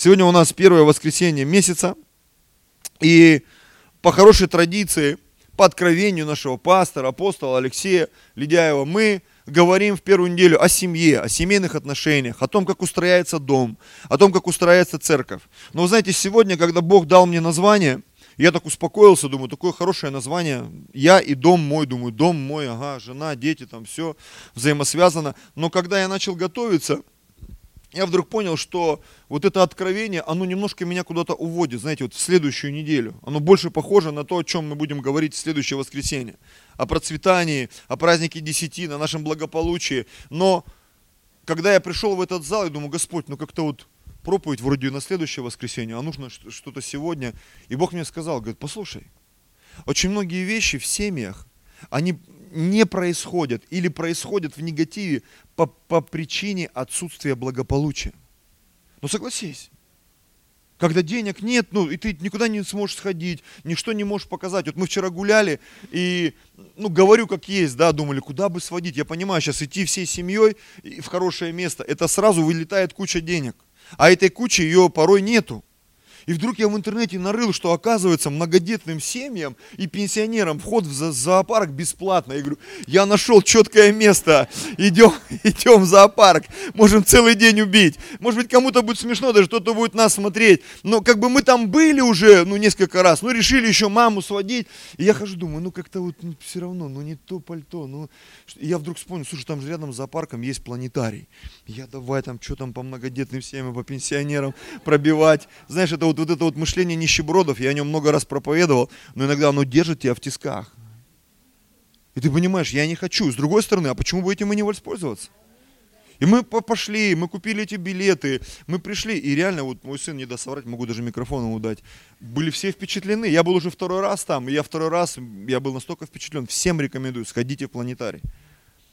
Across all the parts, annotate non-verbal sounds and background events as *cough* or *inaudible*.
Сегодня у нас первое воскресенье месяца. И по хорошей традиции, по откровению нашего пастора, апостола Алексея Ледяева, мы говорим в первую неделю о семье, о семейных отношениях, о том, как устрояется дом, о том, как устрояется церковь. Но вы знаете, сегодня, когда Бог дал мне название, я так успокоился, думаю, такое хорошее название. Я и дом мой, думаю, дом мой, ага, жена, дети, там все взаимосвязано. Но когда я начал готовиться, я вдруг понял, что вот это откровение, оно немножко меня куда-то уводит, знаете, вот в следующую неделю. Оно больше похоже на то, о чем мы будем говорить в следующее воскресенье. О процветании, о празднике десяти, на нашем благополучии. Но когда я пришел в этот зал, я думаю, Господь, ну как-то вот проповедь вроде на следующее воскресенье, а нужно что-то сегодня. И Бог мне сказал, говорит, послушай, очень многие вещи в семьях, они не происходят или происходят в негативе по, по причине отсутствия благополучия. Ну согласись, когда денег нет, ну, и ты никуда не сможешь сходить, ничто не можешь показать. Вот мы вчера гуляли, и, ну, говорю как есть, да, думали, куда бы сводить. Я понимаю, сейчас идти всей семьей в хорошее место, это сразу вылетает куча денег. А этой кучи ее порой нету. И вдруг я в интернете нарыл, что оказывается многодетным семьям и пенсионерам вход в зоопарк бесплатно. Я говорю, я нашел четкое место, идем, *laughs* идем в зоопарк, можем целый день убить. Может быть, кому-то будет смешно, даже кто-то будет нас смотреть. Но как бы мы там были уже, ну, несколько раз, ну, решили еще маму сводить. И я хожу, думаю, ну, как-то вот ну, все равно, ну, не то пальто. Ну, и я вдруг вспомнил, слушай, там же рядом с зоопарком есть планетарий. Я давай там, что там по многодетным семьям, по пенсионерам пробивать. Знаешь, это вот вот, это вот мышление нищебродов, я о нем много раз проповедовал, но иногда оно держит тебя в тисках. И ты понимаешь, я не хочу. С другой стороны, а почему бы этим и не воспользоваться? И мы пошли, мы купили эти билеты, мы пришли, и реально, вот мой сын не даст соврать, могу даже микрофон ему дать, были все впечатлены. Я был уже второй раз там, и я второй раз, я был настолько впечатлен. Всем рекомендую, сходите в планетарий.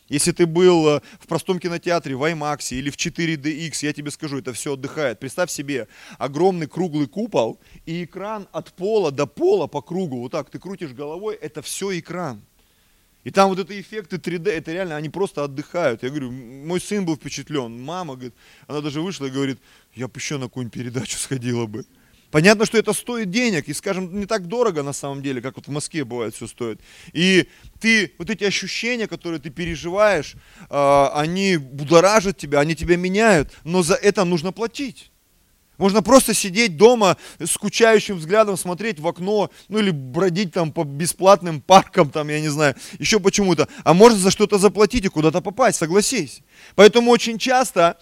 Если ты был э, в простом кинотеатре, в IMAX или в 4DX, я тебе скажу, это все отдыхает. Представь себе огромный круглый купол и экран от пола до пола по кругу. Вот так ты крутишь головой, это все экран. И там вот это эффекты 3D, это реально, они просто отдыхают. Я говорю, мой сын был впечатлен, мама, говорит, она даже вышла и говорит, я бы еще на какую-нибудь передачу сходила бы. Понятно, что это стоит денег, и, скажем, не так дорого на самом деле, как вот в Москве бывает все стоит. И ты, вот эти ощущения, которые ты переживаешь, э, они будоражат тебя, они тебя меняют, но за это нужно платить. Можно просто сидеть дома скучающим взглядом, смотреть в окно, ну или бродить там по бесплатным паркам, там, я не знаю, еще почему-то. А можно за что-то заплатить и куда-то попасть, согласись. Поэтому очень часто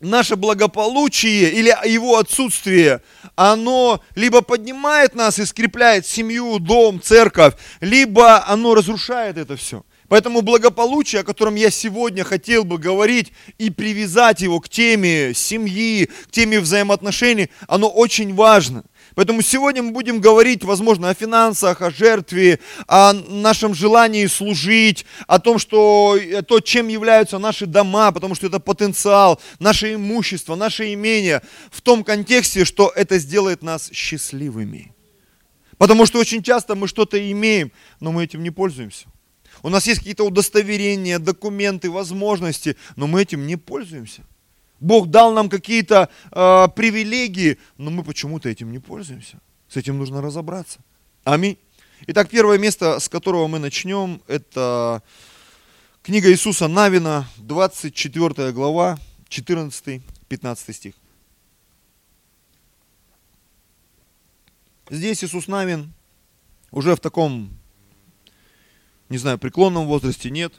наше благополучие или его отсутствие, оно либо поднимает нас и скрепляет семью, дом, церковь, либо оно разрушает это все. Поэтому благополучие, о котором я сегодня хотел бы говорить и привязать его к теме семьи, к теме взаимоотношений, оно очень важно. Поэтому сегодня мы будем говорить, возможно, о финансах, о жертве, о нашем желании служить, о том, что то, чем являются наши дома, потому что это потенциал, наше имущество, наше имение, в том контексте, что это сделает нас счастливыми. Потому что очень часто мы что-то имеем, но мы этим не пользуемся. У нас есть какие-то удостоверения, документы, возможности, но мы этим не пользуемся. Бог дал нам какие-то э, привилегии, но мы почему-то этим не пользуемся. С этим нужно разобраться. Аминь. Итак, первое место, с которого мы начнем, это книга Иисуса Навина, 24 глава, 14-15 стих. Здесь Иисус Навин уже в таком, не знаю, преклонном возрасте нет,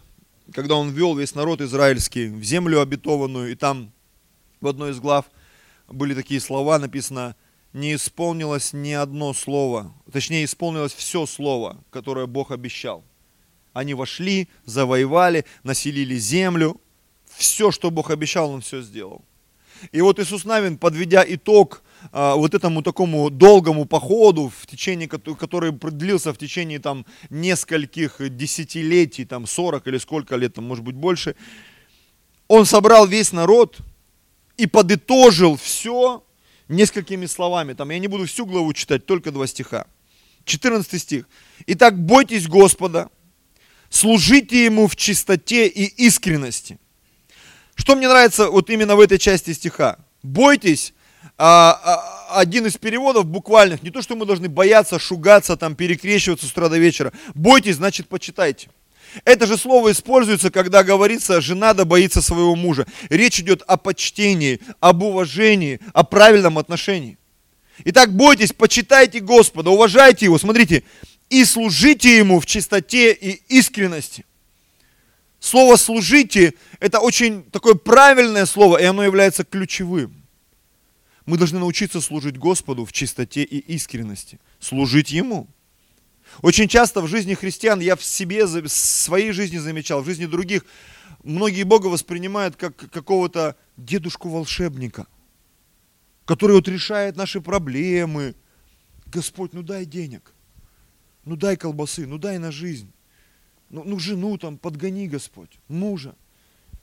когда он ввел весь народ израильский в землю обетованную, и там в одной из глав были такие слова, написано, не исполнилось ни одно слово, точнее исполнилось все слово, которое Бог обещал. Они вошли, завоевали, населили землю, все, что Бог обещал, Он все сделал. И вот Иисус Навин, подведя итог а, вот этому такому долгому походу, в течение, который длился в течение там нескольких десятилетий, там 40 или сколько лет, там, может быть больше, он собрал весь народ – и подытожил все несколькими словами. Там я не буду всю главу читать, только два стиха. 14 стих. Итак, бойтесь Господа, служите Ему в чистоте и искренности. Что мне нравится вот именно в этой части стиха? Бойтесь, а, а, один из переводов буквальных, не то, что мы должны бояться, шугаться, там, перекрещиваться с утра до вечера. Бойтесь, значит, почитайте. Это же слово используется, когда говорится, жена да боится своего мужа. Речь идет о почтении, об уважении, о правильном отношении. Итак, бойтесь, почитайте Господа, уважайте Его, смотрите, и служите Ему в чистоте и искренности. Слово «служите» – это очень такое правильное слово, и оно является ключевым. Мы должны научиться служить Господу в чистоте и искренности, служить Ему. Очень часто в жизни христиан, я в себе, в своей жизни замечал, в жизни других, многие Бога воспринимают как какого-то дедушку-волшебника, который вот решает наши проблемы. Господь, ну дай денег, ну дай колбасы, ну дай на жизнь, ну, ну жену там подгони, Господь, мужа,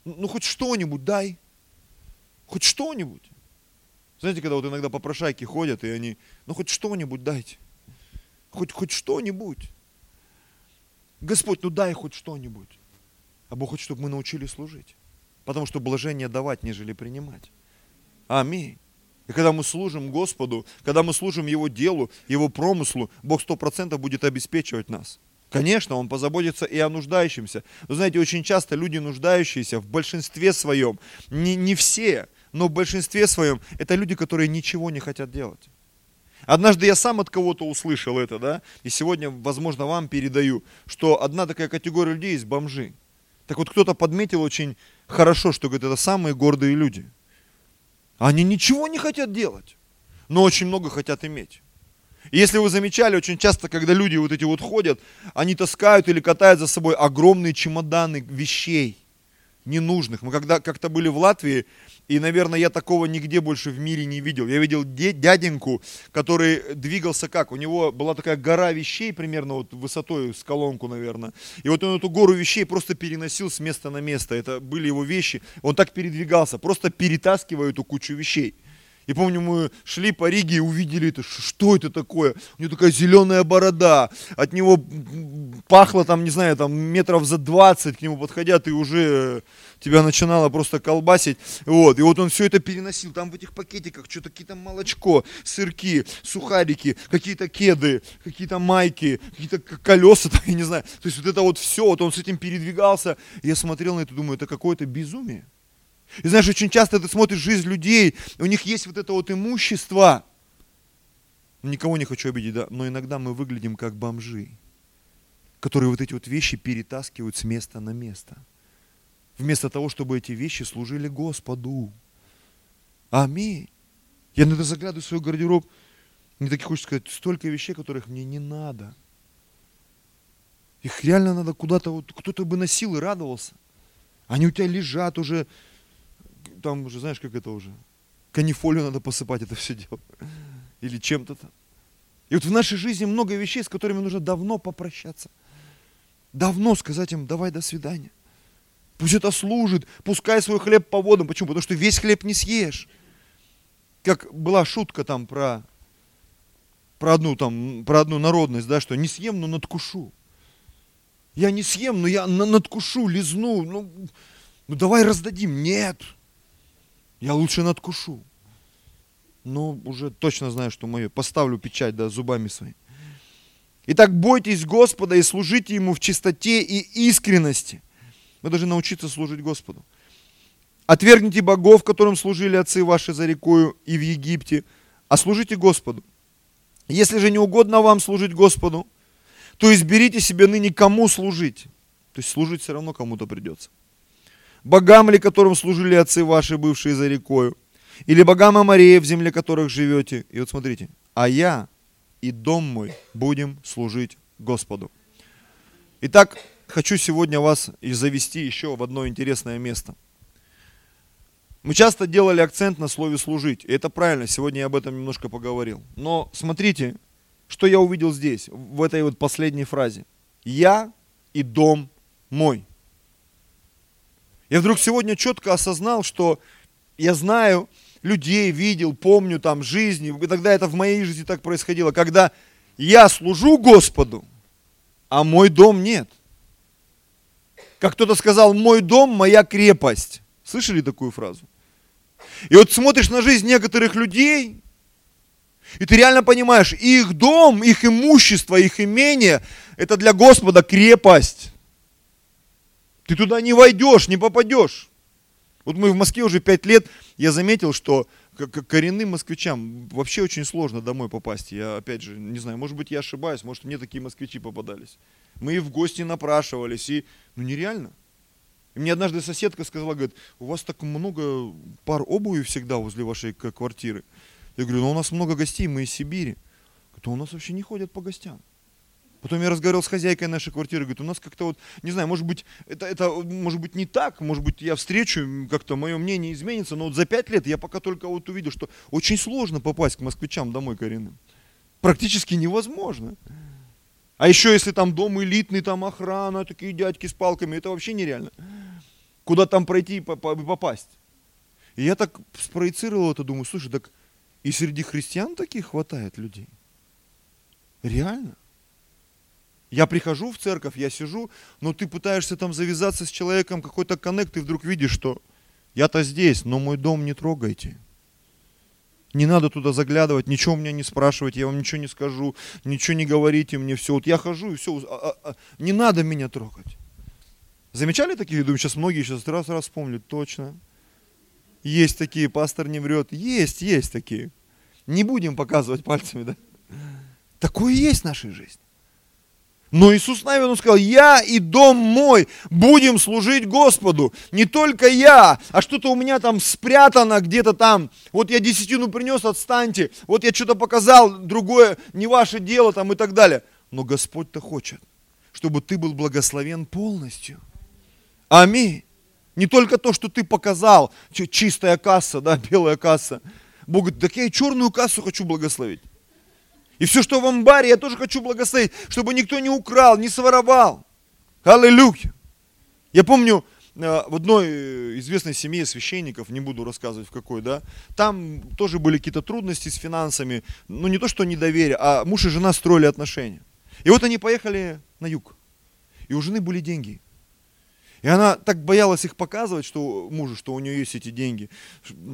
ну, ну хоть что-нибудь дай, хоть что-нибудь. Знаете, когда вот иногда попрошайки ходят, и они, ну хоть что-нибудь дайте хоть, хоть что-нибудь. Господь, ну дай хоть что-нибудь. А Бог хочет, чтобы мы научились служить. Потому что блажение давать, нежели принимать. Аминь. И когда мы служим Господу, когда мы служим Его делу, Его промыслу, Бог сто процентов будет обеспечивать нас. Конечно, Он позаботится и о нуждающемся. Но знаете, очень часто люди нуждающиеся в большинстве своем, не, не все, но в большинстве своем, это люди, которые ничего не хотят делать. Однажды я сам от кого-то услышал это, да, и сегодня, возможно, вам передаю, что одна такая категория людей есть бомжи. Так вот, кто-то подметил очень хорошо, что, говорит, это самые гордые люди. Они ничего не хотят делать, но очень много хотят иметь. И если вы замечали, очень часто, когда люди вот эти вот ходят, они таскают или катают за собой огромные чемоданы вещей ненужных. Мы когда как-то были в Латвии, и, наверное, я такого нигде больше в мире не видел. Я видел дяденьку, который двигался как? У него была такая гора вещей, примерно вот высотой с колонку, наверное. И вот он эту гору вещей просто переносил с места на место. Это были его вещи. Он так передвигался, просто перетаскивая эту кучу вещей. И помню, мы шли по Риге и увидели это, что это такое? У него такая зеленая борода, от него пахло там, не знаю, там метров за 20 к нему подходят, и уже тебя начинало просто колбасить. Вот, и вот он все это переносил, там в этих пакетиках что-то какие-то молочко, сырки, сухарики, какие-то кеды, какие-то майки, какие-то колеса, *laughs* там, я не знаю. То есть вот это вот все, вот он с этим передвигался. Я смотрел на это, думаю, это какое-то безумие. И знаешь, очень часто ты смотришь жизнь людей, у них есть вот это вот имущество. Никого не хочу обидеть, да, но иногда мы выглядим как бомжи, которые вот эти вот вещи перетаскивают с места на место. Вместо того, чтобы эти вещи служили Господу. Аминь. Я иногда заглядываю в свой гардероб, мне таки хочется сказать, столько вещей, которых мне не надо. Их реально надо куда-то, вот кто-то бы носил и радовался. Они у тебя лежат уже там уже, знаешь, как это уже, канифолию надо посыпать это все дело. Или чем-то там. И вот в нашей жизни много вещей, с которыми нужно давно попрощаться. Давно сказать им, давай до свидания. Пусть это служит, пускай свой хлеб по водам. Почему? Потому что весь хлеб не съешь. Как была шутка там про, про, одну, там, про одну народность, да, что не съем, но надкушу. Я не съем, но я надкушу, лизну. Ну, ну давай раздадим. Нет. Я лучше надкушу. Но уже точно знаю, что мое. Поставлю печать, да, зубами своими. Итак, бойтесь Господа и служите Ему в чистоте и искренности. Мы должны научиться служить Господу. Отвергните богов, которым служили отцы ваши за рекою и в Египте, а служите Господу. Если же не угодно вам служить Господу, то изберите себе ныне кому служить. То есть служить все равно кому-то придется богам ли, которым служили отцы ваши, бывшие за рекою, или богам Амарея, в земле которых живете. И вот смотрите, а я и дом мой будем служить Господу. Итак, хочу сегодня вас и завести еще в одно интересное место. Мы часто делали акцент на слове «служить», и это правильно, сегодня я об этом немножко поговорил. Но смотрите, что я увидел здесь, в этой вот последней фразе. «Я и дом мой». Я вдруг сегодня четко осознал, что я знаю людей, видел, помню там жизни, и тогда это в моей жизни так происходило, когда я служу Господу, а мой дом нет. Как кто-то сказал, мой дом – моя крепость. Слышали такую фразу? И вот смотришь на жизнь некоторых людей, и ты реально понимаешь, их дом, их имущество, их имение, это для Господа крепость. Ты туда не войдешь, не попадешь. Вот мы в Москве уже пять лет, я заметил, что коренным москвичам вообще очень сложно домой попасть. Я, опять же, не знаю, может быть, я ошибаюсь, может, мне такие москвичи попадались. Мы и в гости напрашивались, и, ну, нереально. И мне однажды соседка сказала, говорит, у вас так много пар обуви всегда возле вашей квартиры. Я говорю, ну у нас много гостей, мы из Сибири. Говорит, у нас вообще не ходят по гостям. Потом я разговаривал с хозяйкой нашей квартиры, говорит, у нас как-то вот, не знаю, может быть, это, это может быть не так, может быть, я встречу, как-то мое мнение изменится, но вот за пять лет я пока только вот увидел, что очень сложно попасть к москвичам домой коренным. Практически невозможно. А еще если там дом элитный, там охрана, такие дядьки с палками, это вообще нереально. Куда там пройти и попасть? И я так спроецировал это, думаю, слушай, так и среди христиан таких хватает людей. Реально. Я прихожу в церковь, я сижу, но ты пытаешься там завязаться с человеком, какой-то коннект, и вдруг видишь, что я-то здесь, но мой дом не трогайте. Не надо туда заглядывать, ничего у меня не спрашивать, я вам ничего не скажу, ничего не говорите мне, все. Вот я хожу и все, а, а, а, не надо меня трогать. Замечали такие? Думаю, сейчас многие сейчас раз раз вспомнят, точно. Есть такие, пастор не врет. Есть, есть такие. Не будем показывать пальцами, да? Такое есть в нашей жизни. Но Иисус Навин, сказал, я и дом мой будем служить Господу. Не только я, а что-то у меня там спрятано где-то там. Вот я десятину принес, отстаньте. Вот я что-то показал, другое, не ваше дело там и так далее. Но Господь-то хочет, чтобы ты был благословен полностью. Аминь. Не только то, что ты показал, чистая касса, да, белая касса. Бог говорит, так я и черную кассу хочу благословить. И все, что в амбаре, я тоже хочу благословить, чтобы никто не украл, не своровал. Аллилуйя. Я помню, э, в одной э, известной семье священников, не буду рассказывать в какой, да, там тоже были какие-то трудности с финансами, ну не то, что недоверие, а муж и жена строили отношения. И вот они поехали на юг, и у жены были деньги. И она так боялась их показывать, что мужу, что у нее есть эти деньги,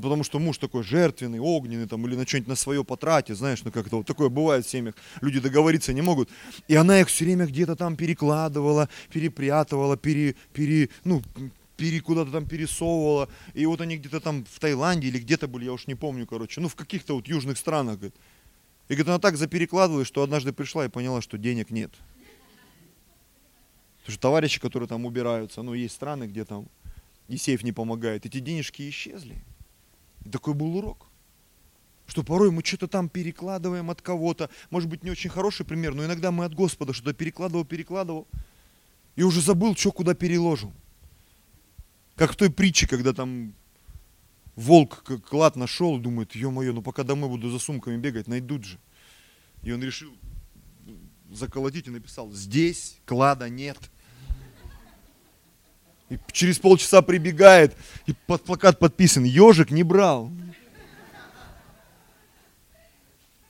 потому что муж такой жертвенный, огненный, там, или на что-нибудь на свое потратит, знаешь, ну как-то вот такое бывает в семьях, люди договориться не могут. И она их все время где-то там перекладывала, перепрятывала, пере, пере, ну, пере, куда-то там пересовывала. И вот они где-то там в Таиланде или где-то были, я уж не помню, короче, ну в каких-то вот южных странах, говорит. И говорит, она так заперекладывала, что однажды пришла и поняла, что денег нет. Потому что товарищи, которые там убираются, ну, есть страны, где там и сейф не помогает, эти денежки исчезли. И такой был урок. Что порой мы что-то там перекладываем от кого-то. Может быть, не очень хороший пример, но иногда мы от Господа что-то перекладывал, перекладывал. И уже забыл, что куда переложил. Как в той притче, когда там волк клад нашел, думает, ё-моё, ну пока домой буду за сумками бегать, найдут же. И он решил заколотить и написал, здесь клада нет. И через полчаса прибегает, и под плакат подписан, ежик не брал.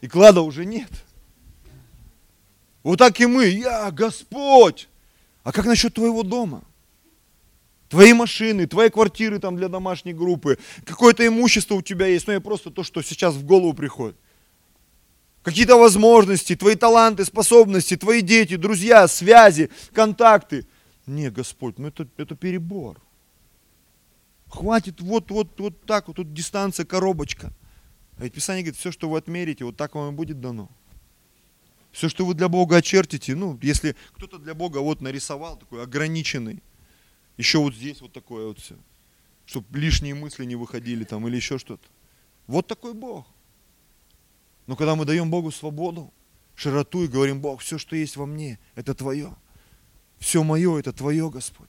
И клада уже нет. Вот так и мы, я, Господь. А как насчет твоего дома? Твои машины, твои квартиры там для домашней группы, какое-то имущество у тебя есть, ну я просто то, что сейчас в голову приходит. Какие-то возможности, твои таланты, способности, твои дети, друзья, связи, контакты – не, Господь, ну это, это перебор. Хватит вот, вот, вот так вот, тут дистанция, коробочка. А ведь Писание говорит, все, что вы отмерите, вот так вам и будет дано. Все, что вы для Бога очертите, ну, если кто-то для Бога вот нарисовал такой ограниченный, еще вот здесь вот такое вот все, чтобы лишние мысли не выходили там или еще что-то. Вот такой Бог. Но когда мы даем Богу свободу, широту и говорим, Бог, все, что есть во мне, это Твое – все мое это Твое, Господь.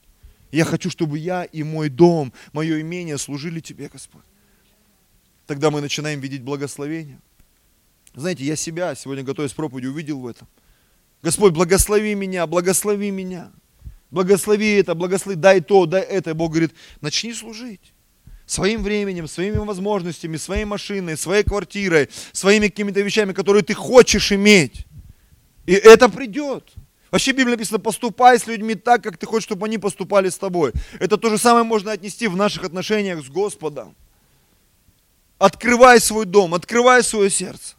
Я хочу, чтобы я и мой дом, мое имение служили Тебе, Господь. Тогда мы начинаем видеть благословение. Знаете, я себя сегодня, готовясь к проповеди, увидел в этом. Господь, благослови меня, благослови меня. Благослови это, благослови, дай то, дай это. И Бог говорит, начни служить. Своим временем, своими возможностями, своей машиной, своей квартирой, своими какими-то вещами, которые ты хочешь иметь. И это придет. Вообще Библия написано, поступай с людьми так, как ты хочешь, чтобы они поступали с тобой. Это то же самое можно отнести в наших отношениях с Господом. Открывай свой дом, открывай свое сердце,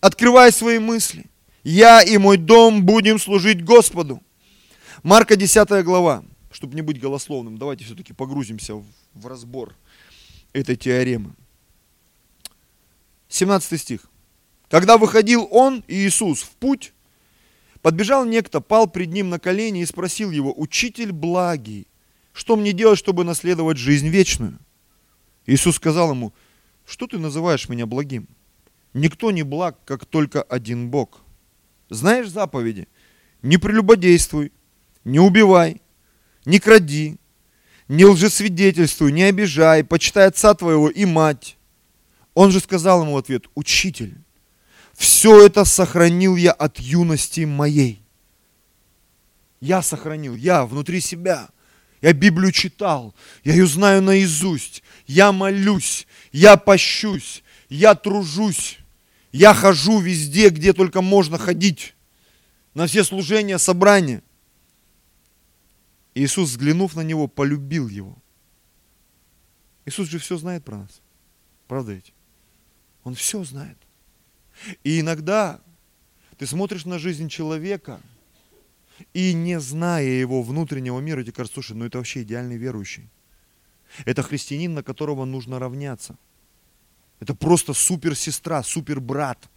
открывай свои мысли. Я и мой дом будем служить Господу. Марка 10 глава. Чтобы не быть голословным, давайте все-таки погрузимся в, в разбор этой теоремы. 17 стих. Когда выходил он, Иисус, в путь, подбежал некто, пал пред ним на колени и спросил его, «Учитель благий, что мне делать, чтобы наследовать жизнь вечную?» Иисус сказал ему, «Что ты называешь меня благим? Никто не благ, как только один Бог. Знаешь заповеди? Не прелюбодействуй, не убивай, не кради, не лжесвидетельствуй, не обижай, почитай отца твоего и мать. Он же сказал ему в ответ, учитель, все это сохранил я от юности моей. Я сохранил, я внутри себя. Я Библию читал, я ее знаю наизусть. Я молюсь, я пощусь, я тружусь. Я хожу везде, где только можно ходить. На все служения, собрания. Иисус, взглянув на него, полюбил его. Иисус же все знает про нас. Правда ведь? Он все знает. И иногда ты смотришь на жизнь человека, и не зная его внутреннего мира, тебе кажется, слушай, ну это вообще идеальный верующий. Это христианин, на которого нужно равняться. Это просто супер сестра, супер брат.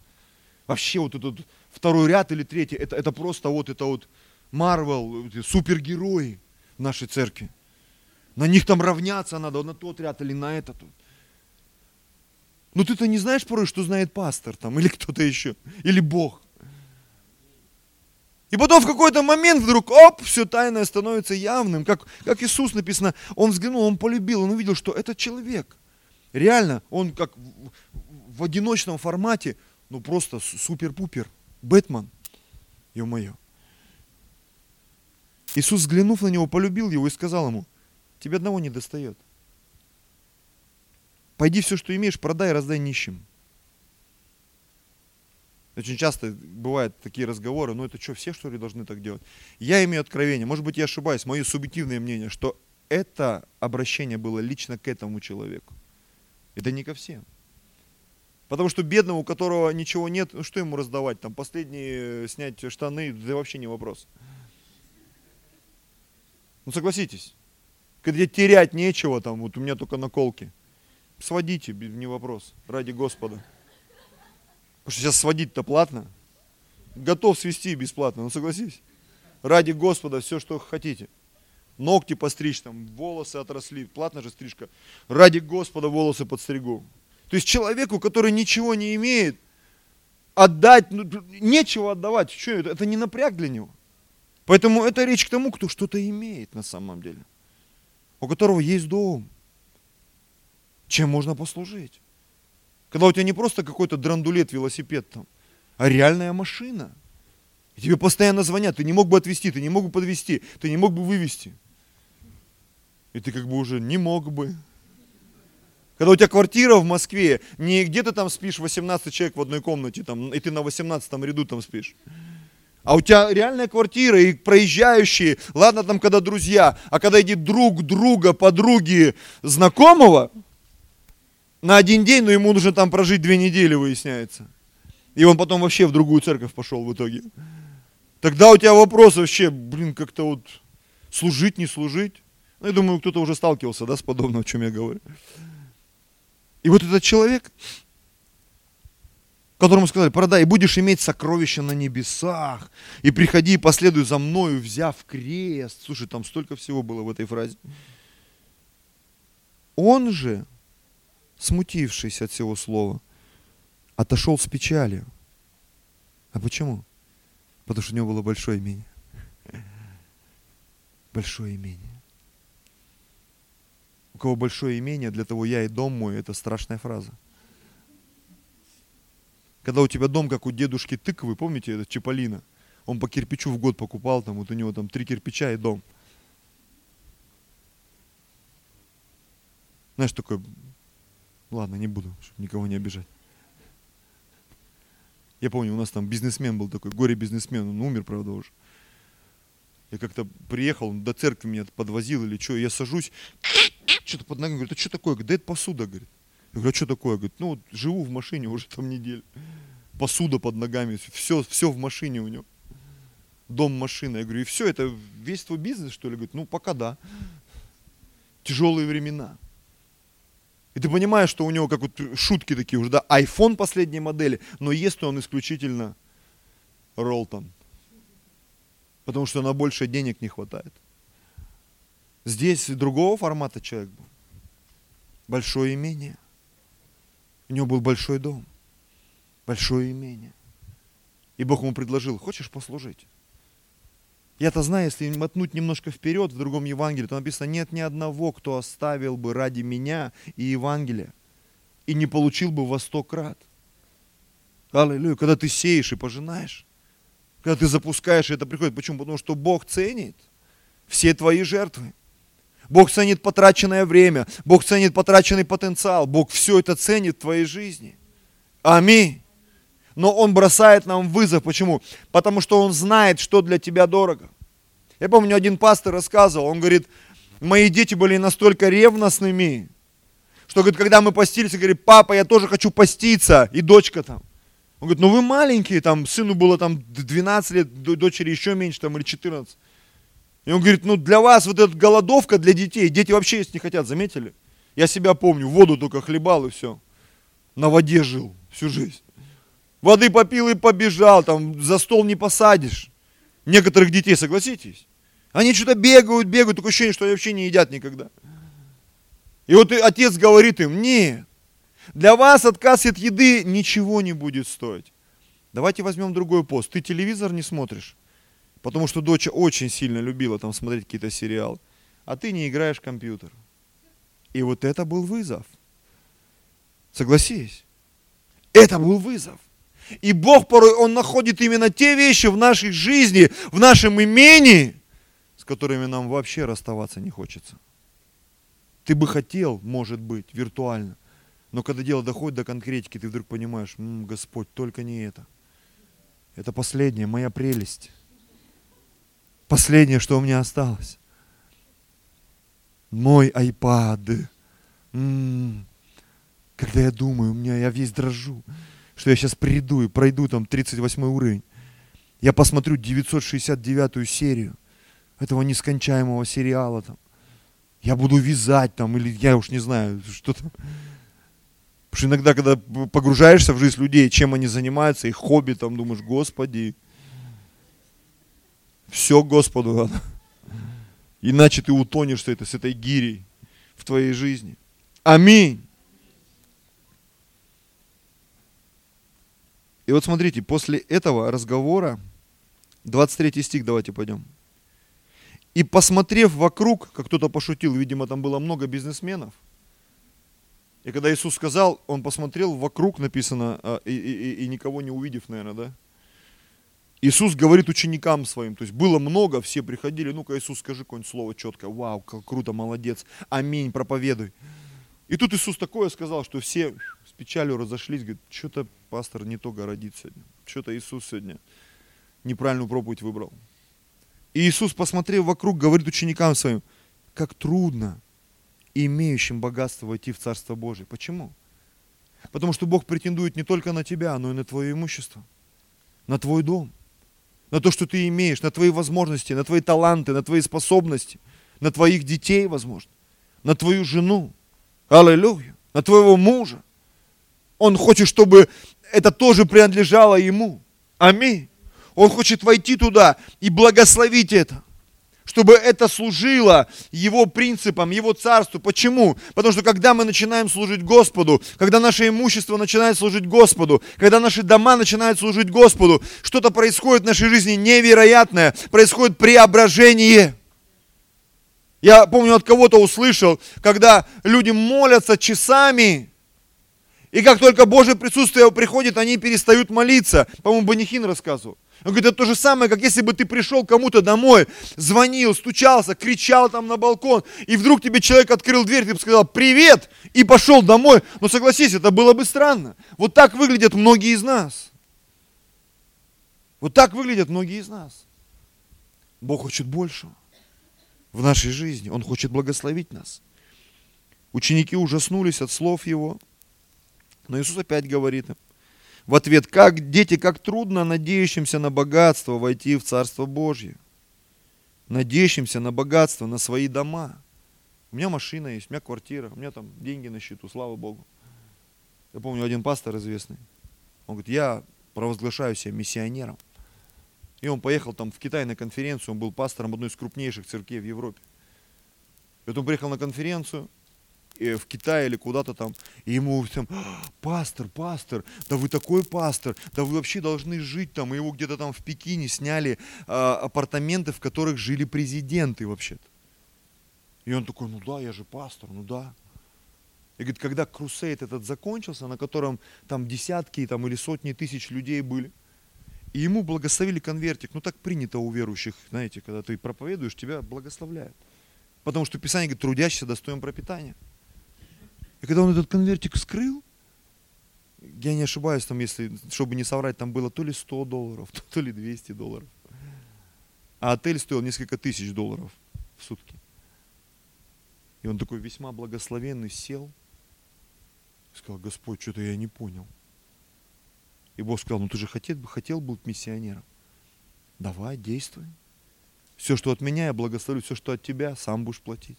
Вообще вот этот второй ряд или третий, это, это просто вот это вот Марвел, супергерои нашей церкви. На них там равняться надо, на тот ряд или на этот. Но ты-то не знаешь порой, что знает пастор там, или кто-то еще, или Бог. И потом в какой-то момент вдруг, оп, все тайное становится явным. Как, как Иисус написано, он взглянул, он полюбил, он увидел, что этот человек, реально, он как в, в одиночном формате, ну просто супер-пупер, Бэтмен, ё-моё. Иисус, взглянув на него, полюбил его и сказал ему, тебе одного не достает. Пойди все, что имеешь, продай раздай нищим. Очень часто бывают такие разговоры, ну это что, все что ли должны так делать? Я имею откровение, может быть я ошибаюсь, мое субъективное мнение, что это обращение было лично к этому человеку. Это не ко всем. Потому что бедному, у которого ничего нет, ну что ему раздавать? Там последние снять штаны, да вообще не вопрос. Ну согласитесь, когда терять нечего, там вот у меня только наколки. Сводите, не вопрос, ради Господа. Потому что сейчас сводить-то платно. Готов свести бесплатно, ну согласись. Ради Господа все, что хотите. Ногти постричь, там, волосы отросли, платно же стрижка. Ради Господа волосы подстригу. То есть человеку, который ничего не имеет, отдать, ну, нечего отдавать. Что это? Это не напряг для него. Поэтому это речь к тому, кто что-то имеет на самом деле. У которого есть дом. Чем можно послужить? Когда у тебя не просто какой-то драндулет, велосипед там, а реальная машина. И тебе постоянно звонят, ты не мог бы отвезти, ты не мог бы подвезти, ты не мог бы вывести. И ты как бы уже не мог бы. Когда у тебя квартира в Москве, не где ты там спишь 18 человек в одной комнате, там, и ты на 18 ряду там спишь. А у тебя реальная квартира и проезжающие, ладно там когда друзья, а когда идет друг друга, подруги, знакомого, на один день, но ему нужно там прожить две недели, выясняется. И он потом вообще в другую церковь пошел в итоге. Тогда у тебя вопрос вообще, блин, как-то вот служить, не служить. Ну, я думаю, кто-то уже сталкивался, да, с подобным, о чем я говорю. И вот этот человек, которому сказали, продай, и будешь иметь сокровища на небесах, и приходи и последуй за мною, взяв крест. Слушай, там столько всего было в этой фразе. Он же, смутившись от всего слова, отошел с печалью. А почему? Потому что у него было большое имение. Большое имение. У кого большое имение, для того я и дом мой, это страшная фраза. Когда у тебя дом, как у дедушки тыквы, помните, это Чиполлино? Он по кирпичу в год покупал, там вот у него там три кирпича и дом. Знаешь, такой, ладно, не буду, чтобы никого не обижать. Я помню, у нас там бизнесмен был такой, горе-бизнесмен, он умер, правда, уже. Я как-то приехал, он до церкви меня подвозил или что, я сажусь, что-то под ногами, говорит, а что такое? Да это посуда, говорит. Я говорю, а что такое? Говорит, ну, вот живу в машине уже там неделю. Посуда под ногами, все, все в машине у него. Дом, машина. Я говорю, и все, это весь твой бизнес, что ли? Говорит, ну, пока да. Тяжелые времена. И ты понимаешь, что у него как вот шутки такие уже, да, iPhone последней модели, но ест он исключительно Ролтон. Потому что на больше денег не хватает. Здесь другого формата человек был. Большое имение. У него был большой дом. Большое имение. И Бог ему предложил, хочешь послужить? Я-то знаю, если мотнуть немножко вперед в другом Евангелии, то написано, нет ни одного, кто оставил бы ради меня и Евангелия и не получил бы во сто крат. Аллилуйя. Когда ты сеешь и пожинаешь, когда ты запускаешь, и это приходит. Почему? Потому что Бог ценит все твои жертвы. Бог ценит потраченное время, Бог ценит потраченный потенциал, Бог все это ценит в твоей жизни. Аминь. Но Он бросает нам вызов. Почему? Потому что Он знает, что для тебя дорого. Я помню, один пастор рассказывал, он говорит, мои дети были настолько ревностными, что, говорит, когда мы постились, говорит, папа, я тоже хочу поститься, и дочка там. Он говорит, ну вы маленькие, там, сыну было там 12 лет, дочери еще меньше, там, или 14. И он говорит, ну для вас вот эта голодовка для детей, дети вообще есть не хотят, заметили? Я себя помню, воду только хлебал и все. На воде жил всю жизнь. Воды попил и побежал, там за стол не посадишь. Некоторых детей, согласитесь? Они что-то бегают, бегают, такое ощущение, что они вообще не едят никогда. И вот отец говорит им, нет, для вас отказ от еды ничего не будет стоить. Давайте возьмем другой пост. Ты телевизор не смотришь, потому что дочь очень сильно любила там смотреть какие-то сериалы, а ты не играешь в компьютер. И вот это был вызов. Согласись. Это был вызов. И Бог порой, Он находит именно те вещи в нашей жизни, в нашем имении, с которыми нам вообще расставаться не хочется. Ты бы хотел, может быть, виртуально, но когда дело доходит до конкретики, ты вдруг понимаешь, М, Господь, только не это. Это последнее, моя прелесть. Последнее, что у меня осталось. Мой iPad. М-м. Когда я думаю, у меня я весь дрожу что я сейчас приду и пройду там 38 уровень. Я посмотрю 969 серию этого нескончаемого сериала там. Я буду вязать там, или я уж не знаю, что там. Потому что иногда, когда погружаешься в жизнь людей, чем они занимаются, их хобби, там думаешь, Господи, все Господу надо. Иначе ты утонешь с этой, с этой гирей в твоей жизни. Аминь. И вот смотрите, после этого разговора, 23 стих, давайте пойдем. И посмотрев вокруг, как кто-то пошутил, видимо, там было много бизнесменов. И когда Иисус сказал, он посмотрел вокруг, написано, а, и, и, и никого не увидев, наверное, да? Иисус говорит ученикам своим, то есть было много, все приходили, ну-ка, Иисус, скажи какое-нибудь слово четкое, вау, как круто, молодец, аминь, проповедуй. И тут Иисус такое сказал, что все с печалью разошлись, говорит, что-то пастор не то городит сегодня, что-то Иисус сегодня неправильную проповедь выбрал. И Иисус, посмотрев вокруг, говорит ученикам своим, как трудно имеющим богатство войти в Царство Божие. Почему? Потому что Бог претендует не только на тебя, но и на твое имущество, на твой дом, на то, что ты имеешь, на твои возможности, на твои таланты, на твои способности, на твоих детей, возможно, на твою жену, Аллилуйя. На твоего мужа. Он хочет, чтобы это тоже принадлежало ему. Аминь. Он хочет войти туда и благословить это. Чтобы это служило его принципам, его царству. Почему? Потому что когда мы начинаем служить Господу, когда наше имущество начинает служить Господу, когда наши дома начинают служить Господу, что-то происходит в нашей жизни невероятное, происходит преображение. Я помню, от кого-то услышал, когда люди молятся часами, и как только Божье присутствие приходит, они перестают молиться. По-моему, Банихин рассказывал. Он говорит, это то же самое, как если бы ты пришел кому-то домой, звонил, стучался, кричал там на балкон, и вдруг тебе человек открыл дверь, ты бы сказал «Привет!» и пошел домой. Но согласись, это было бы странно. Вот так выглядят многие из нас. Вот так выглядят многие из нас. Бог хочет большего в нашей жизни. Он хочет благословить нас. Ученики ужаснулись от слов его Но Иисус опять говорит им, в ответ, как дети, как трудно надеющимся на богатство войти в Царство Божье. Надеющимся на богатство, на свои дома. У меня машина есть, у меня квартира, у меня там деньги на счету, слава Богу. Я помню, один пастор известный, он говорит, я провозглашаю себя миссионером. И он поехал там в Китай на конференцию, он был пастором одной из крупнейших церквей в Европе. И вот он приехал на конференцию, и в Китае или куда-то там, и ему там, пастор, пастор, да вы такой пастор, да вы вообще должны жить там, и его где-то там в Пекине сняли а, апартаменты, в которых жили президенты вообще-то. И он такой, ну да, я же пастор, ну да. И говорит, когда крусейд этот закончился, на котором там десятки там, или сотни тысяч людей были, и ему благословили конвертик. Ну так принято у верующих, знаете, когда ты проповедуешь, тебя благословляют. Потому что Писание говорит, трудящийся достоин пропитания. И когда он этот конвертик скрыл, я не ошибаюсь, там, если, чтобы не соврать, там было то ли 100 долларов, *laughs* то ли 200 долларов. А отель стоил несколько тысяч долларов в сутки. И он такой весьма благословенный сел и сказал, Господь, что-то я не понял. И Бог сказал, ну ты же хотел, хотел быть миссионером. Давай, действуй. Все, что от меня, я благословлю, все, что от тебя, сам будешь платить.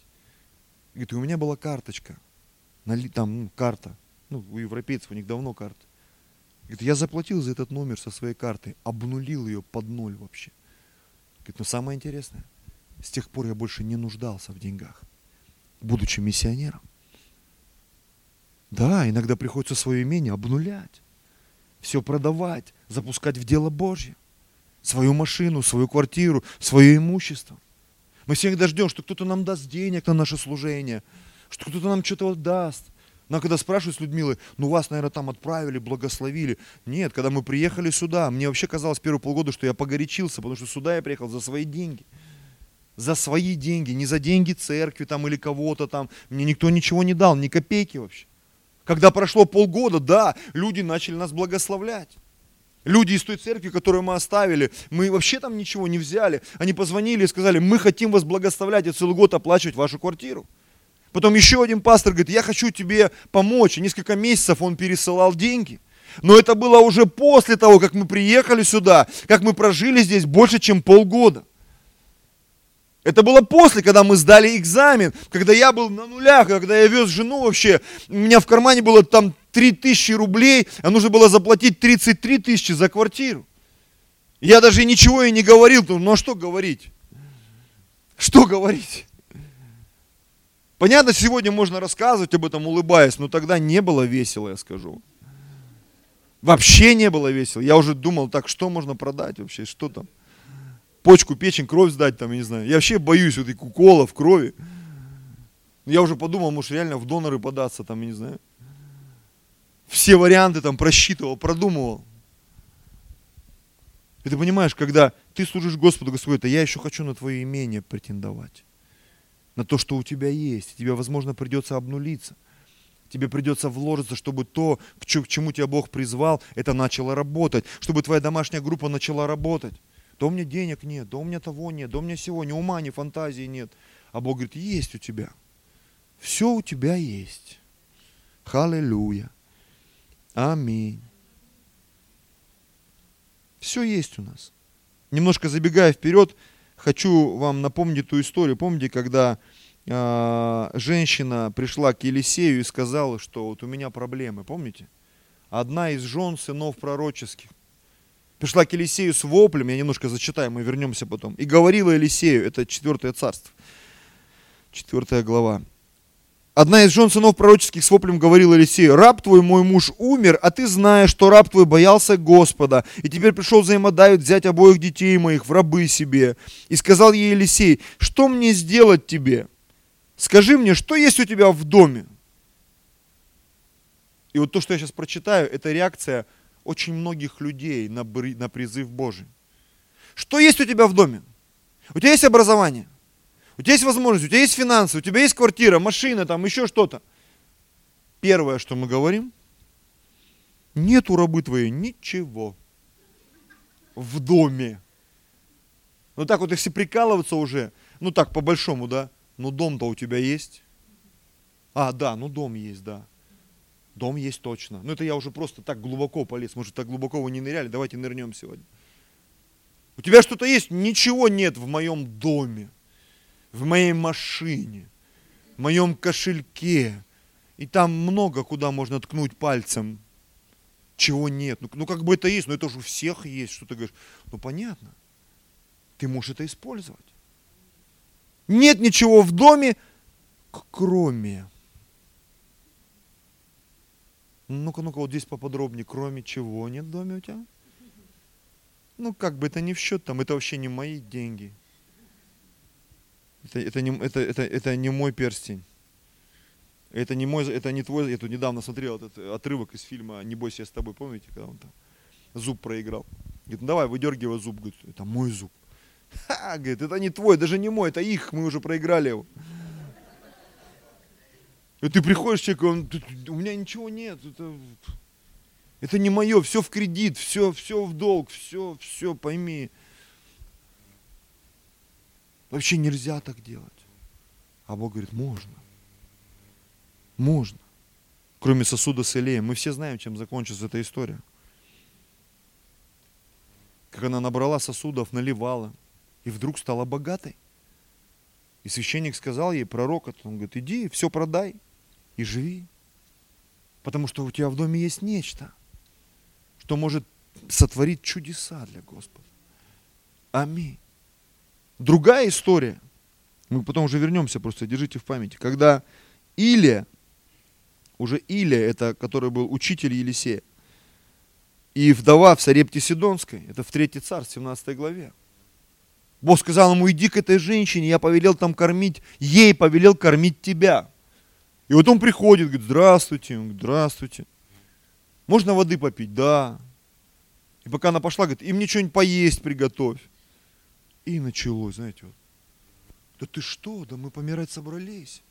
И говорит, у меня была карточка, там ну, карта, ну, у европейцев у них давно карта. Говорит, я заплатил за этот номер со своей карты, обнулил ее под ноль вообще. Говорит, но самое интересное, с тех пор я больше не нуждался в деньгах, будучи миссионером. Да, иногда приходится свое имение обнулять все продавать, запускать в дело Божье. Свою машину, свою квартиру, свое имущество. Мы всегда ждем, что кто-то нам даст денег на наше служение, что кто-то нам что-то даст. Но когда спрашивают с Людмилой, ну вас, наверное, там отправили, благословили. Нет, когда мы приехали сюда, мне вообще казалось первые полгода, что я погорячился, потому что сюда я приехал за свои деньги. За свои деньги, не за деньги церкви там или кого-то там. Мне никто ничего не дал, ни копейки вообще. Когда прошло полгода, да, люди начали нас благословлять. Люди из той церкви, которую мы оставили, мы вообще там ничего не взяли. Они позвонили и сказали, мы хотим вас благословлять и целый год оплачивать вашу квартиру. Потом еще один пастор говорит, я хочу тебе помочь. И несколько месяцев он пересылал деньги. Но это было уже после того, как мы приехали сюда, как мы прожили здесь больше, чем полгода. Это было после, когда мы сдали экзамен, когда я был на нулях, когда я вез жену вообще. У меня в кармане было там 3000 рублей, а нужно было заплатить 33 тысячи за квартиру. Я даже ничего и не говорил, ну а что говорить? Что говорить? Понятно, сегодня можно рассказывать об этом, улыбаясь, но тогда не было весело, я скажу. Вообще не было весело. Я уже думал, так что можно продать вообще, что там? Почку, печень, кровь сдать, там, я не знаю. Я вообще боюсь вот этих уколов, крови. Я уже подумал, может реально в доноры податься, там, я не знаю. Все варианты там просчитывал, продумывал. И ты понимаешь, когда ты служишь Господу, Господь, это я еще хочу на твое имение претендовать. На то, что у тебя есть. Тебе, возможно, придется обнулиться. Тебе придется вложиться, чтобы то, к чему тебя Бог призвал, это начало работать. Чтобы твоя домашняя группа начала работать. Да у меня денег нет, да у меня того нет, да у меня всего, ни ума, ни фантазии нет. А Бог говорит, есть у тебя. Все у тебя есть. Халилюя. Аминь. Все есть у нас. Немножко забегая вперед, хочу вам напомнить ту историю. Помните, когда э, женщина пришла к Елисею и сказала, что вот у меня проблемы, помните? Одна из жен сынов пророческих пришла к Елисею с воплем, я немножко зачитаю, мы вернемся потом, и говорила Елисею, это четвертое царство, четвертая глава. Одна из жен сынов пророческих с воплем говорила Елисею, раб твой, мой муж, умер, а ты знаешь, что раб твой боялся Господа, и теперь пришел взаимодавить взять обоих детей моих в рабы себе. И сказал ей Елисей, что мне сделать тебе? Скажи мне, что есть у тебя в доме? И вот то, что я сейчас прочитаю, это реакция очень многих людей на, на призыв Божий. Что есть у тебя в доме? У тебя есть образование, у тебя есть возможность, у тебя есть финансы, у тебя есть квартира, машина, там еще что-то. Первое, что мы говорим, нет у рабы твоей ничего в доме. Ну так вот, если прикалываться уже, ну так, по-большому, да, ну дом-то у тебя есть. А, да, ну дом есть, да. Дом есть точно. Ну это я уже просто так глубоко полез. Может, так глубоко вы не ныряли? Давайте нырнем сегодня. У тебя что-то есть? Ничего нет в моем доме, в моей машине, в моем кошельке. И там много куда можно ткнуть пальцем. Чего нет? Ну, ну как бы это есть, но это же у всех есть. Что ты говоришь? Ну понятно. Ты можешь это использовать. Нет ничего в доме, кроме ну-ка, ну-ка, вот здесь поподробнее. Кроме чего нет в доме у тебя? Ну, как бы это не в счет, там, это вообще не мои деньги. Это, это, не, это, это, это не мой перстень. Это не мой, это не твой, я тут недавно смотрел этот отрывок из фильма «Не бойся, я с тобой», помните, когда он там зуб проиграл. Говорит, ну давай, выдергивай зуб, говорит, это мой зуб. *laughs* Ха, говорит, это не твой, даже не мой, это их, мы уже проиграли его. И ты приходишь человек, он, у меня ничего нет, это, это не мое, все в кредит, все, все в долг, все, все, пойми. Вообще нельзя так делать. А Бог говорит, можно. Можно. Кроме сосуда с Илеем. Мы все знаем, чем закончится эта история. Как она набрала сосудов, наливала. И вдруг стала богатой. И священник сказал ей, пророк, он говорит, иди, все продай и живи. Потому что у тебя в доме есть нечто, что может сотворить чудеса для Господа. Аминь. Другая история, мы потом уже вернемся, просто держите в памяти, когда Илия, уже Илия, это который был учитель Елисея, и вдова в Сарепте Сидонской, это в 3 царь, 17 главе. Бог сказал ему, иди к этой женщине, я повелел там кормить, ей повелел кормить тебя. И вот он приходит, говорит, здравствуйте, он говорит, здравствуйте. Можно воды попить? Да. И пока она пошла, говорит, им мне что-нибудь поесть приготовь. И началось, знаете, вот. Да ты что, да мы помирать собрались.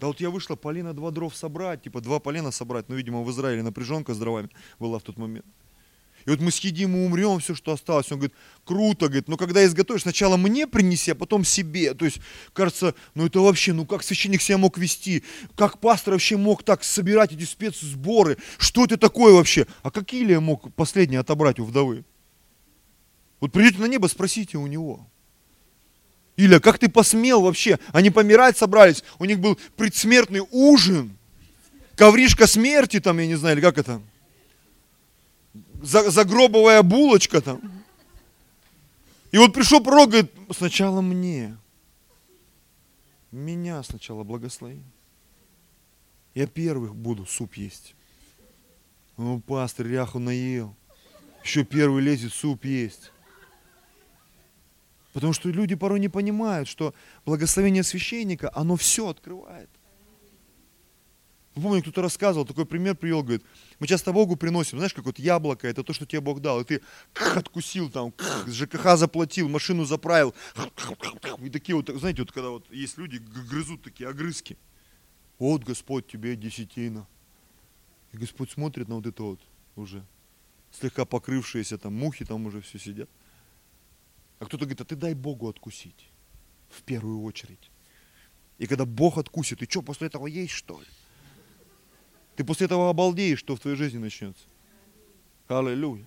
Да вот я вышла полена два дров собрать, типа два полена собрать, ну, видимо, в Израиле напряженка с дровами была в тот момент. И вот мы съедим и умрем, все, что осталось. Он говорит, круто, говорит, но когда изготовишь, сначала мне принеси, а потом себе. То есть, кажется, ну это вообще, ну как священник себя мог вести? Как пастор вообще мог так собирать эти спецсборы? Что это такое вообще? А как Илия мог последнее отобрать у вдовы? Вот придете на небо, спросите у него. Илья, как ты посмел вообще? Они помирать собрались, у них был предсмертный ужин, ковришка смерти там, я не знаю, или как это? Загробовая булочка там. И вот пришел пророк, говорит, сначала мне. Меня сначала благослови. Я первых буду суп есть. Ну, пастор ряху наел. Еще первый лезет суп есть. Потому что люди порой не понимают, что благословение священника, оно все открывает. Помню, кто-то рассказывал, такой пример привел, говорит, мы часто Богу приносим, знаешь, как вот яблоко, это то, что тебе Бог дал, и ты откусил там, ЖКХ заплатил, машину заправил, и такие вот, знаете, вот когда вот есть люди, грызут такие огрызки. Вот, Господь, тебе десятина. И Господь смотрит на вот это вот уже, слегка покрывшиеся там мухи там уже все сидят. А кто-то говорит, а ты дай Богу откусить в первую очередь. И когда Бог откусит, и что, после этого есть что ли? Ты после этого обалдеешь, что в твоей жизни начнется. Аллилуйя.